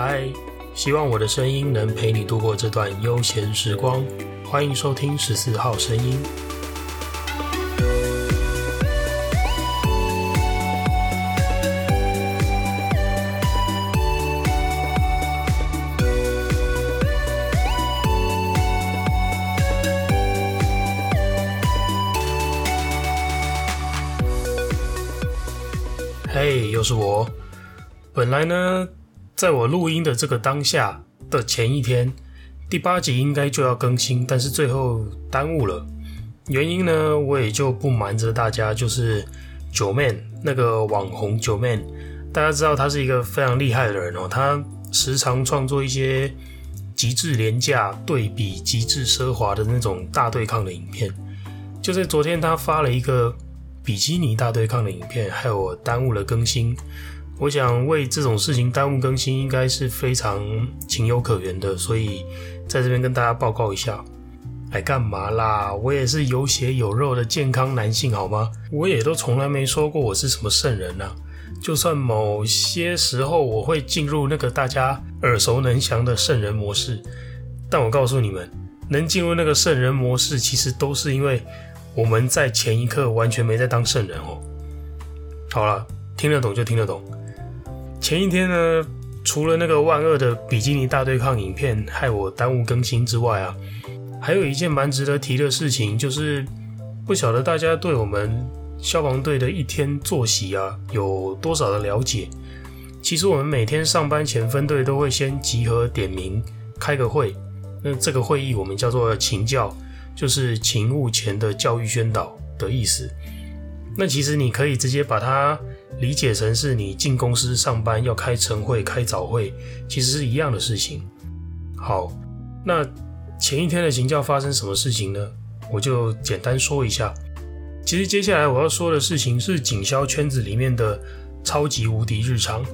嗨，希望我的声音能陪你度过这段悠闲时光。欢迎收听十四号声音。嘿，又是我。本来呢，在我录音的这个当下的前一天，第八集应该就要更新，但是最后耽误了。原因呢，我也就不瞒着大家，就是九 man 那个网红九 man，大家知道他是一个非常厉害的人哦，他时常创作一些极致廉价对比极致奢华的那种大对抗的影片。就在昨天，他发了一个比基尼大对抗的影片，害我耽误了更新。我想为这种事情耽误更新，应该是非常情有可原的，所以在这边跟大家报告一下。来，干嘛啦？我也是有血有肉的健康男性，好吗？我也都从来没说过我是什么圣人啊。就算某些时候我会进入那个大家耳熟能详的圣人模式，但我告诉你们，能进入那个圣人模式，其实都是因为我们在前一刻完全没在当圣人哦。好了，听得懂就听得懂。前一天呢，除了那个万恶的比基尼大对抗影片害我耽误更新之外啊，还有一件蛮值得提的事情，就是不晓得大家对我们消防队的一天作息啊有多少的了解。其实我们每天上班前，分队都会先集合点名开个会，那这个会议我们叫做勤教，就是勤务前的教育宣导的意思。那其实你可以直接把它。理解成是你进公司上班要开晨会、开早会，其实是一样的事情。好，那前一天的勤教发生什么事情呢？我就简单说一下。其实接下来我要说的事情是警消圈子里面的超级无敌日常，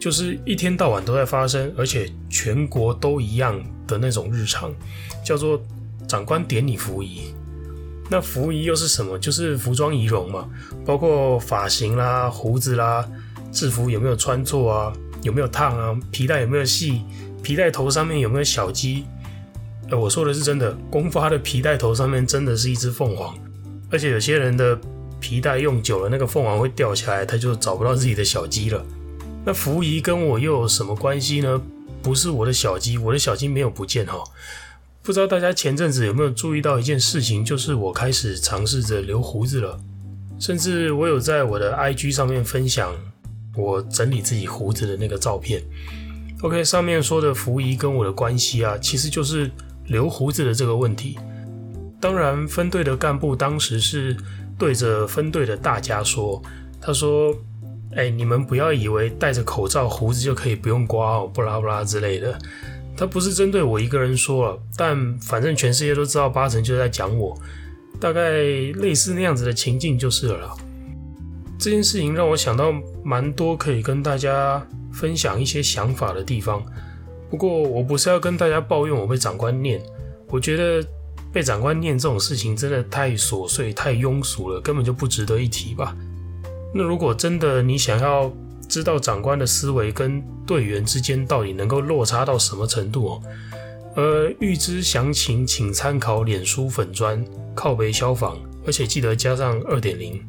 就是一天到晚都在发生，而且全国都一样的那种日常，叫做长官点你服仪。那服仪又是什么？就是服装仪容嘛，包括发型啦、胡子啦、制服有没有穿错啊，有没有烫啊，皮带有没有系，皮带头上面有没有小鸡？呃，我说的是真的，公发的皮带头上面真的是一只凤凰，而且有些人的皮带用久了，那个凤凰会掉下来，他就找不到自己的小鸡了。那服仪跟我又有什么关系呢？不是我的小鸡，我的小鸡没有不见哈。不知道大家前阵子有没有注意到一件事情，就是我开始尝试着留胡子了，甚至我有在我的 IG 上面分享我整理自己胡子的那个照片。OK，上面说的服仪跟我的关系啊，其实就是留胡子的这个问题。当然，分队的干部当时是对着分队的大家说，他说：“哎，你们不要以为戴着口罩胡子就可以不用刮哦，不拉不拉之类的。”他不是针对我一个人说了，但反正全世界都知道八成就在讲我，大概类似那样子的情境就是了。这件事情让我想到蛮多可以跟大家分享一些想法的地方。不过我不是要跟大家抱怨我被长官念，我觉得被长官念这种事情真的太琐碎、太庸俗了，根本就不值得一提吧。那如果真的你想要，知道长官的思维跟队员之间到底能够落差到什么程度哦？呃，预知详情，请参考脸书粉砖靠北消防，而且记得加上二点零。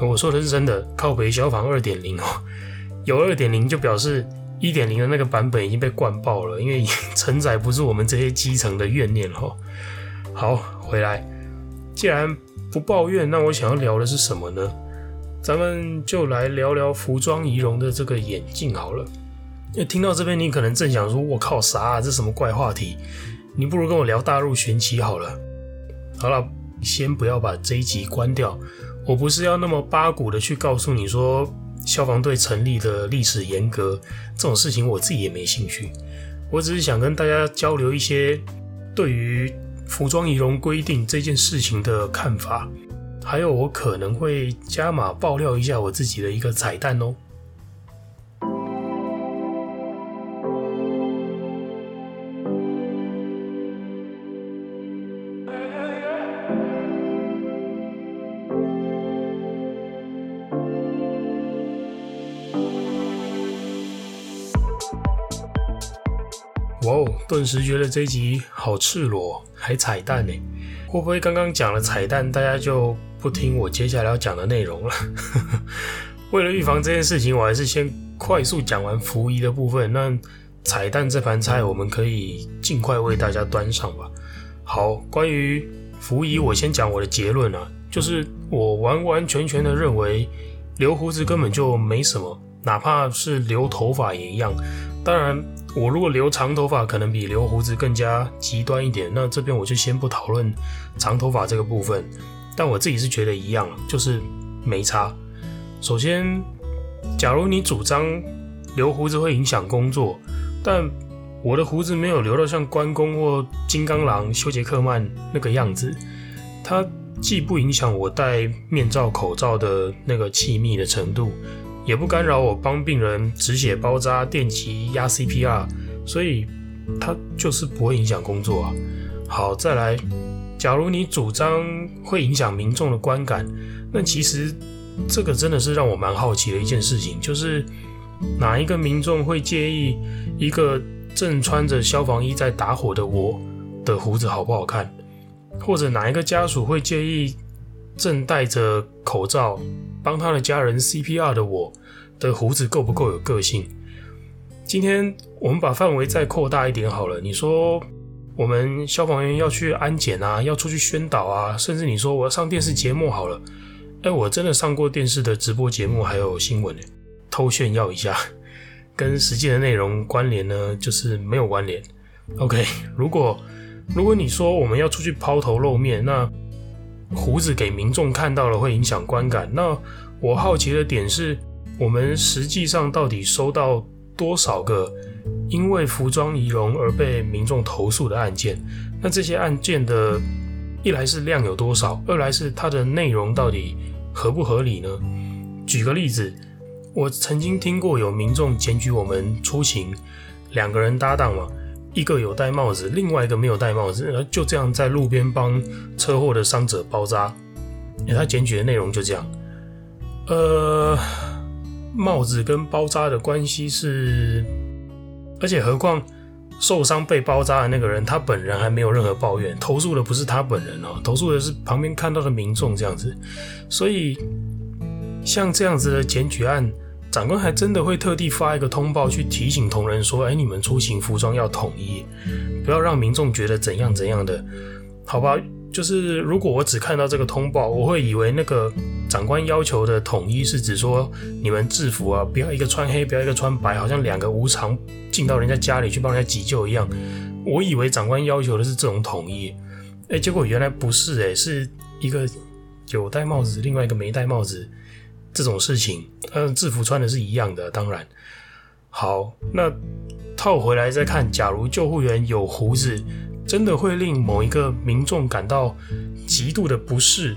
我说的是真的，靠北消防二点零哦，有二点零就表示一点零的那个版本已经被灌爆了，因为承载不住我们这些基层的怨念哦。好，回来，既然不抱怨，那我想要聊的是什么呢？咱们就来聊聊服装仪容的这个眼镜好了。听到这边，你可能正想说：“我靠，啥啊？这什么怪话题？”你不如跟我聊大陆玄奇好了。好了，先不要把这一集关掉。我不是要那么八股的去告诉你说消防队成立的历史严格这种事情，我自己也没兴趣。我只是想跟大家交流一些对于服装仪容规定这件事情的看法。还有，我可能会加码爆料一下我自己的一个彩蛋哦。哇哦！顿时觉得这一集好赤裸，还彩蛋呢。会不会刚刚讲了彩蛋，大家就不听我接下来要讲的内容了？为了预防这件事情，我还是先快速讲完福仪的部分。那彩蛋这盘菜，我们可以尽快为大家端上吧。好，关于福仪，我先讲我的结论啊，就是我完完全全的认为留胡子根本就没什么，哪怕是留头发也一样。当然，我如果留长头发，可能比留胡子更加极端一点。那这边我就先不讨论长头发这个部分。但我自己是觉得一样，就是没差。首先，假如你主张留胡子会影响工作，但我的胡子没有留到像关公或金刚狼、休杰克曼那个样子，它既不影响我戴面罩、口罩的那个气密的程度。也不干扰我帮病人止血、包扎、电击、压 CPR，所以它就是不会影响工作啊。好，再来，假如你主张会影响民众的观感，那其实这个真的是让我蛮好奇的一件事情，就是哪一个民众会介意一个正穿着消防衣在打火的我的胡子好不好看，或者哪一个家属会介意正戴着口罩，帮他的家人 CPR 的我的胡子够不够有个性？今天我们把范围再扩大一点好了。你说我们消防员要去安检啊，要出去宣导啊，甚至你说我要上电视节目好了。哎，我真的上过电视的直播节目，还有新闻，偷炫耀一下，跟实际的内容关联呢，就是没有关联。OK，如果如果你说我们要出去抛头露面，那胡子给民众看到了会影响观感。那我好奇的点是，我们实际上到底收到多少个因为服装仪容而被民众投诉的案件？那这些案件的，一来是量有多少，二来是它的内容到底合不合理呢？举个例子，我曾经听过有民众检举我们出行，两个人搭档嘛。一个有戴帽子，另外一个没有戴帽子，然后就这样在路边帮车祸的伤者包扎。他检举的内容就这样。呃，帽子跟包扎的关系是，而且何况受伤被包扎的那个人，他本人还没有任何抱怨，投诉的不是他本人哦，投诉的是旁边看到的民众这样子。所以，像这样子的检举案。长官还真的会特地发一个通报去提醒同仁说：“哎，你们出行服装要统一，不要让民众觉得怎样怎样的，好吧？就是如果我只看到这个通报，我会以为那个长官要求的统一是指说你们制服啊，不要一个穿黑，不要一个穿白，好像两个无偿进到人家家里去帮人家急救一样。我以为长官要求的是这种统一，哎，结果原来不是，哎，是一个有戴帽子，另外一个没戴帽子。”这种事情，嗯，制服穿的是一样的，当然。好，那套回来再看，假如救护员有胡子，真的会令某一个民众感到极度的不适，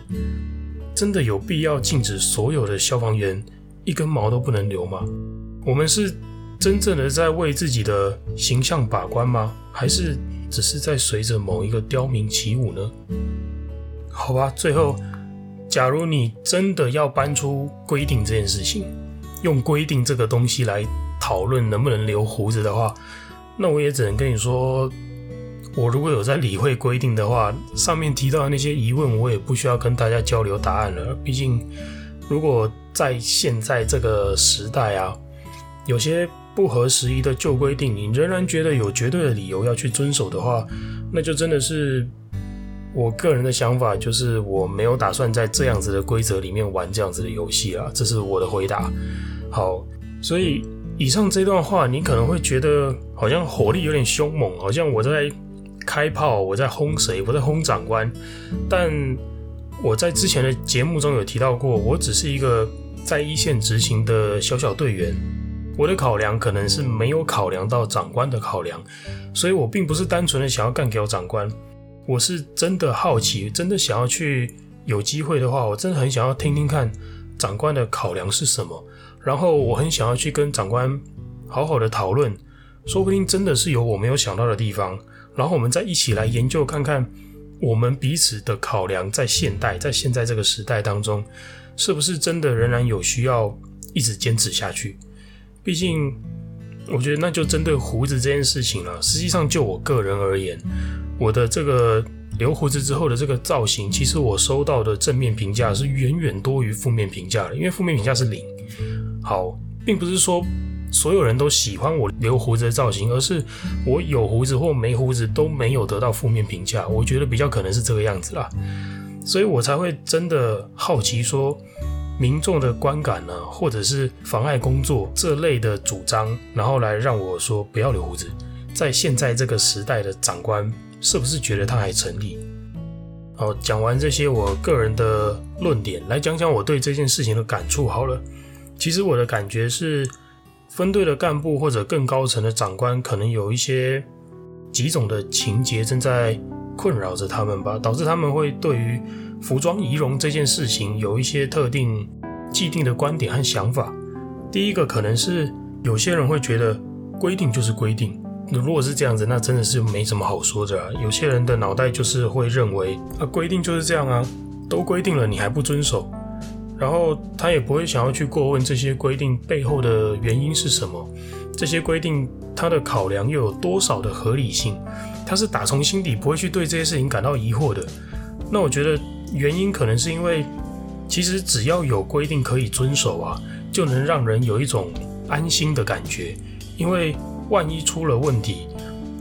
真的有必要禁止所有的消防员一根毛都不能留吗？我们是真正的在为自己的形象把关吗？还是只是在随着某一个刁民起舞呢？好吧，最后。假如你真的要搬出规定这件事情，用规定这个东西来讨论能不能留胡子的话，那我也只能跟你说，我如果有在理会规定的话，上面提到的那些疑问，我也不需要跟大家交流答案了。毕竟，如果在现在这个时代啊，有些不合时宜的旧规定，你仍然觉得有绝对的理由要去遵守的话，那就真的是。我个人的想法就是，我没有打算在这样子的规则里面玩这样子的游戏啊，这是我的回答。好，所以以上这段话，你可能会觉得好像火力有点凶猛，好像我在开炮，我在轰谁，我在轰长官。但我在之前的节目中有提到过，我只是一个在一线执行的小小队员，我的考量可能是没有考量到长官的考量，所以我并不是单纯的想要干掉长官。我是真的好奇，真的想要去，有机会的话，我真的很想要听听看长官的考量是什么，然后我很想要去跟长官好好的讨论，说不定真的是有我没有想到的地方，然后我们再一起来研究看看，我们彼此的考量在现代，在现在这个时代当中，是不是真的仍然有需要一直坚持下去？毕竟我觉得那就针对胡子这件事情了。实际上，就我个人而言，我的这个留胡子之后的这个造型，其实我收到的正面评价是远远多于负面评价的，因为负面评价是零。好，并不是说所有人都喜欢我留胡子的造型，而是我有胡子或没胡子都没有得到负面评价。我觉得比较可能是这个样子啦，所以我才会真的好奇说。民众的观感呢，或者是妨碍工作这类的主张，然后来让我说不要留胡子，在现在这个时代的长官是不是觉得他还成立？好，讲完这些我个人的论点，来讲讲我对这件事情的感触好了。其实我的感觉是，分队的干部或者更高层的长官，可能有一些几种的情节正在困扰着他们吧，导致他们会对于。服装仪容这件事情有一些特定既定的观点和想法。第一个可能是有些人会觉得规定就是规定，如果是这样子，那真的是没什么好说的。有些人的脑袋就是会认为啊，规定就是这样啊，都规定了你还不遵守，然后他也不会想要去过问这些规定背后的原因是什么，这些规定它的考量又有多少的合理性，他是打从心底不会去对这些事情感到疑惑的。那我觉得。原因可能是因为，其实只要有规定可以遵守啊，就能让人有一种安心的感觉。因为万一出了问题，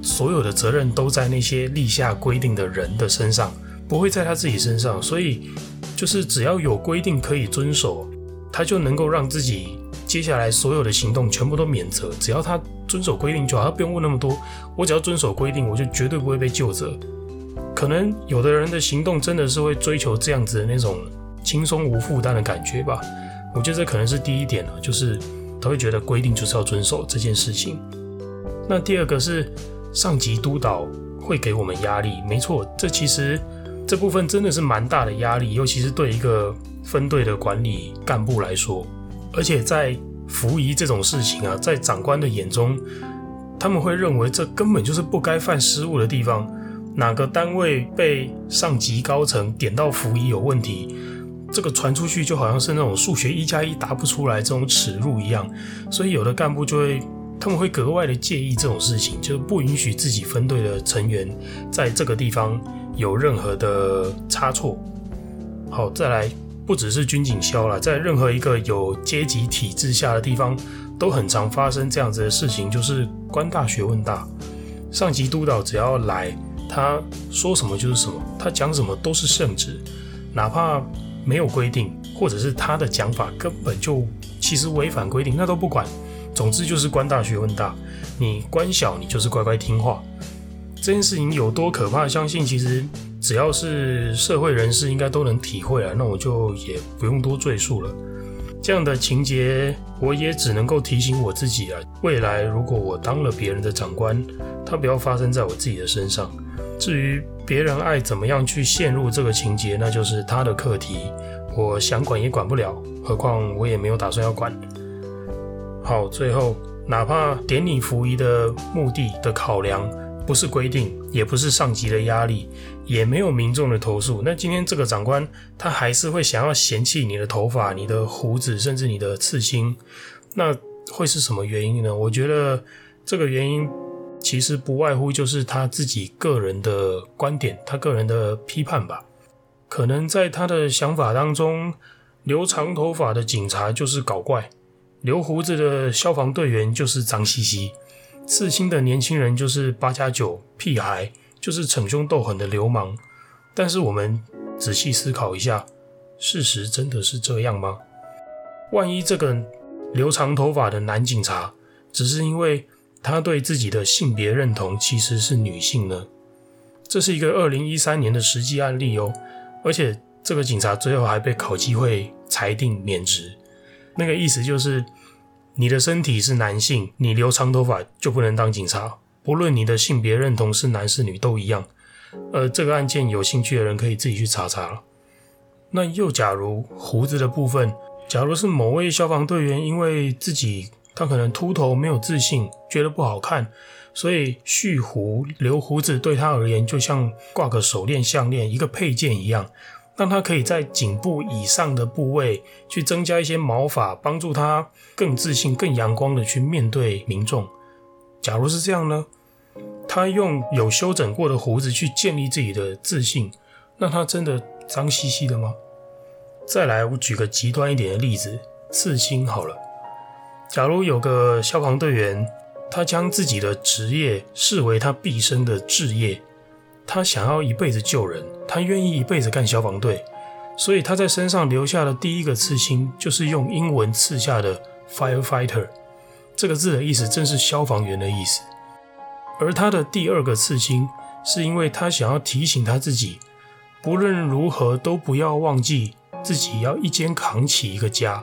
所有的责任都在那些立下规定的人的身上，不会在他自己身上。所以，就是只要有规定可以遵守，他就能够让自己接下来所有的行动全部都免责。只要他遵守规定就好，他不用问那么多。我只要遵守规定，我就绝对不会被究责。可能有的人的行动真的是会追求这样子的那种轻松无负担的感觉吧。我觉得这可能是第一点了，就是他会觉得规定就是要遵守这件事情。那第二个是上级督导会给我们压力，没错，这其实这部分真的是蛮大的压力，尤其是对一个分队的管理干部来说。而且在服役这种事情啊，在长官的眼中，他们会认为这根本就是不该犯失误的地方。哪个单位被上级高层点到服役有问题，这个传出去就好像是那种数学一加一答不出来这种耻辱一样，所以有的干部就会，他们会格外的介意这种事情，就是不允许自己分队的成员在这个地方有任何的差错。好，再来，不只是军警消了，在任何一个有阶级体制下的地方，都很常发生这样子的事情，就是官大学问大，上级督导只要来。他说什么就是什么，他讲什么都是圣旨，哪怕没有规定，或者是他的讲法根本就其实违反规定，那都不管。总之就是官大学问大，你官小你就是乖乖听话。这件事情有多可怕，相信其实只要是社会人士应该都能体会啊。那我就也不用多赘述了。这样的情节，我也只能够提醒我自己啊，未来如果我当了别人的长官，他不要发生在我自己的身上。至于别人爱怎么样去陷入这个情节，那就是他的课题，我想管也管不了，何况我也没有打算要管。好，最后，哪怕典礼服仪的目的的考量不是规定，也不是上级的压力，也没有民众的投诉，那今天这个长官他还是会想要嫌弃你的头发、你的胡子，甚至你的刺青，那会是什么原因呢？我觉得这个原因。其实不外乎就是他自己个人的观点，他个人的批判吧。可能在他的想法当中，留长头发的警察就是搞怪，留胡子的消防队员就是脏兮兮，刺青的年轻人就是八加九屁孩，就是逞凶斗狠的流氓。但是我们仔细思考一下，事实真的是这样吗？万一这个留长头发的男警察只是因为……他对自己的性别认同其实是女性呢，这是一个二零一三年的实际案例哦，而且这个警察最后还被考机会裁定免职。那个意思就是，你的身体是男性，你留长头发就不能当警察，不论你的性别认同是男是女都一样。呃，这个案件有兴趣的人可以自己去查查了。那又假如胡子的部分，假如是某位消防队员因为自己。他可能秃头没有自信，觉得不好看，所以蓄胡留胡子对他而言就像挂个手链、项链一个配件一样，让他可以在颈部以上的部位去增加一些毛发，帮助他更自信、更阳光的去面对民众。假如是这样呢？他用有修整过的胡子去建立自己的自信，那他真的脏兮兮的吗？再来，我举个极端一点的例子，刺青好了。假如有个消防队员，他将自己的职业视为他毕生的志业，他想要一辈子救人，他愿意一辈子干消防队，所以他在身上留下的第一个刺青就是用英文刺下的 “firefighter” 这个字的意思，正是消防员的意思。而他的第二个刺青，是因为他想要提醒他自己，不论如何都不要忘记自己要一肩扛起一个家。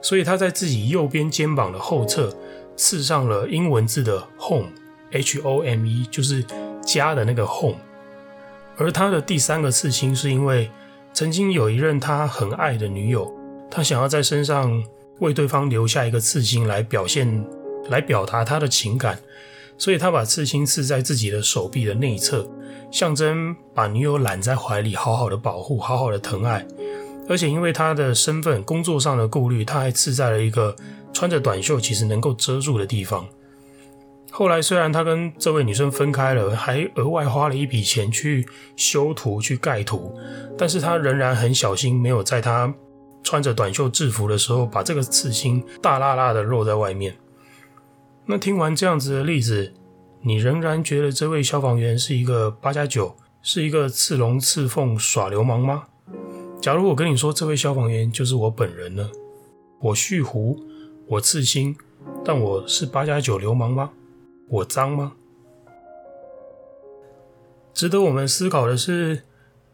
所以他在自己右边肩膀的后侧刺上了英文字的 home，H-O-M-E，就是家的那个 home。而他的第三个刺青是因为曾经有一任他很爱的女友，他想要在身上为对方留下一个刺青来表现、来表达他的情感，所以他把刺青刺在自己的手臂的内侧，象征把女友揽在怀里，好好的保护，好好的疼爱。而且因为他的身份、工作上的顾虑，他还刺在了一个穿着短袖其实能够遮住的地方。后来虽然他跟这位女生分开了，还额外花了一笔钱去修图、去盖图，但是他仍然很小心，没有在他穿着短袖制服的时候把这个刺青大剌剌的露在外面。那听完这样子的例子，你仍然觉得这位消防员是一个八加九，是一个刺龙刺凤耍流氓吗？假如我跟你说，这位消防员就是我本人呢？我蓄胡，我刺青，但我是八加九流氓吗？我脏吗？值得我们思考的是，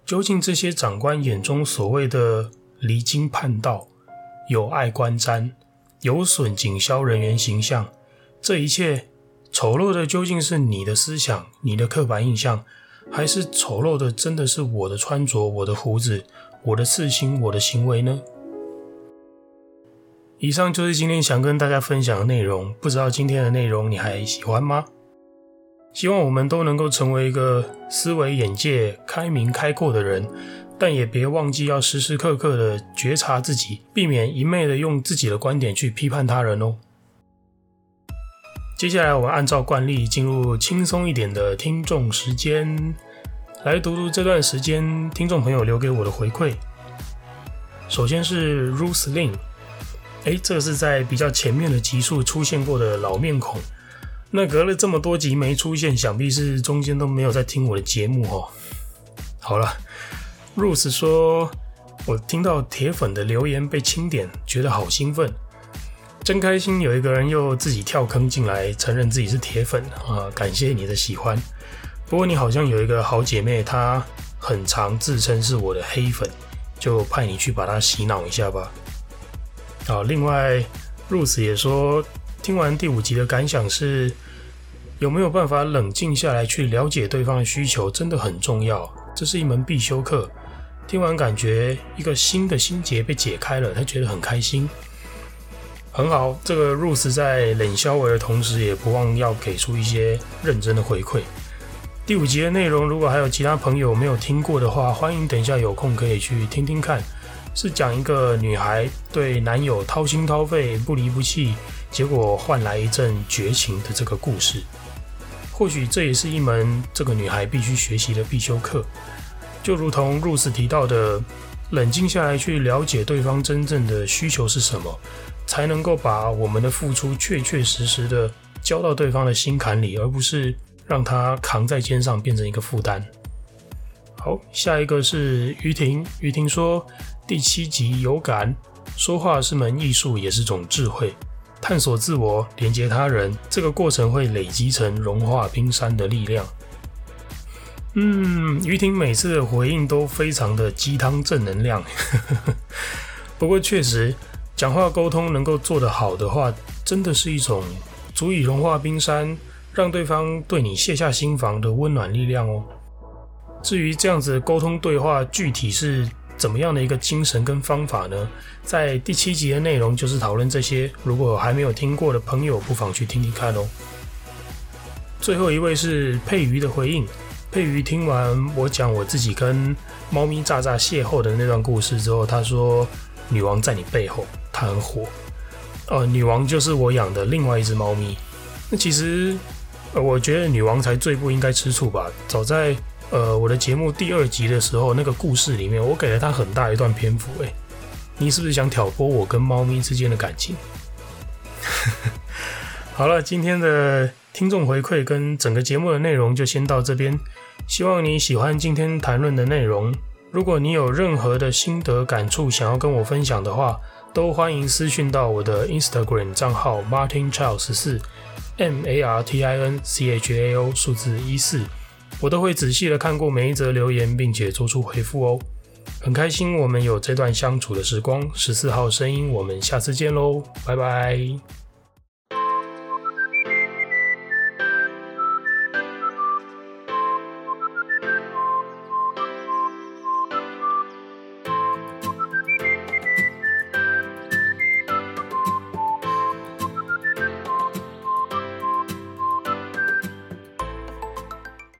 究竟这些长官眼中所谓的离经叛道、有碍观瞻、有损警消人员形象，这一切丑陋的究竟是你的思想、你的刻板印象，还是丑陋的真的是我的穿着、我的胡子？我的刺青，我的行为呢？以上就是今天想跟大家分享的内容。不知道今天的内容你还喜欢吗？希望我们都能够成为一个思维眼界开明开阔的人，但也别忘记要时时刻刻的觉察自己，避免一昧的用自己的观点去批判他人哦。接下来，我们按照惯例进入轻松一点的听众时间。来读读这段时间听众朋友留给我的回馈。首先是 Ruth Lin，哎，这个是在比较前面的集数出现过的老面孔。那隔了这么多集没出现，想必是中间都没有在听我的节目哦。好了，Ruth 说，我听到铁粉的留言被清点，觉得好兴奋，真开心。有一个人又自己跳坑进来，承认自己是铁粉啊！感谢你的喜欢。不过你好像有一个好姐妹，她很常自称是我的黑粉，就派你去把她洗脑一下吧。好，另外 Ruth 也说，听完第五集的感想是，有没有办法冷静下来去了解对方的需求，真的很重要，这是一门必修课。听完感觉一个新的心结被解开了，他觉得很开心。很好，这个 Ruth 在冷笑话的同时，也不忘要给出一些认真的回馈。第五集的内容，如果还有其他朋友没有听过的话，欢迎等一下有空可以去听听看。是讲一个女孩对男友掏心掏肺、不离不弃，结果换来一阵绝情的这个故事。或许这也是一门这个女孩必须学习的必修课。就如同 Ruth 提到的，冷静下来去了解对方真正的需求是什么，才能够把我们的付出确确实实的交到对方的心坎里，而不是。让他扛在肩上变成一个负担。好，下一个是于婷。于婷说，第七集有感，说话是门艺术，也是种智慧。探索自我，连接他人，这个过程会累积成融化冰山的力量。嗯，于婷每次的回应都非常的鸡汤正能量。不过确实，讲话沟通能够做得好的话，真的是一种足以融化冰山。让对方对你卸下心防的温暖力量哦。至于这样子沟通对话具体是怎么样的一个精神跟方法呢？在第七集的内容就是讨论这些。如果还没有听过的朋友，不妨去听听看哦。最后一位是佩瑜的回应。佩瑜听完我讲我自己跟猫咪炸炸邂逅的那段故事之后，他说：“女王在你背后，她很火。”呃，女王就是我养的另外一只猫咪。那其实。呃，我觉得女王才最不应该吃醋吧。早在呃我的节目第二集的时候，那个故事里面，我给了他很大一段篇幅。诶，你是不是想挑拨我跟猫咪之间的感情？好了，今天的听众回馈跟整个节目的内容就先到这边。希望你喜欢今天谈论的内容。如果你有任何的心得感触想要跟我分享的话，都欢迎私讯到我的 Instagram 账号 Martin Chao 十四 M A R T I N C H A O 数字一四，我都会仔细的看过每一则留言，并且做出回复哦。很开心我们有这段相处的时光。十四号声音，我们下次见喽，拜拜。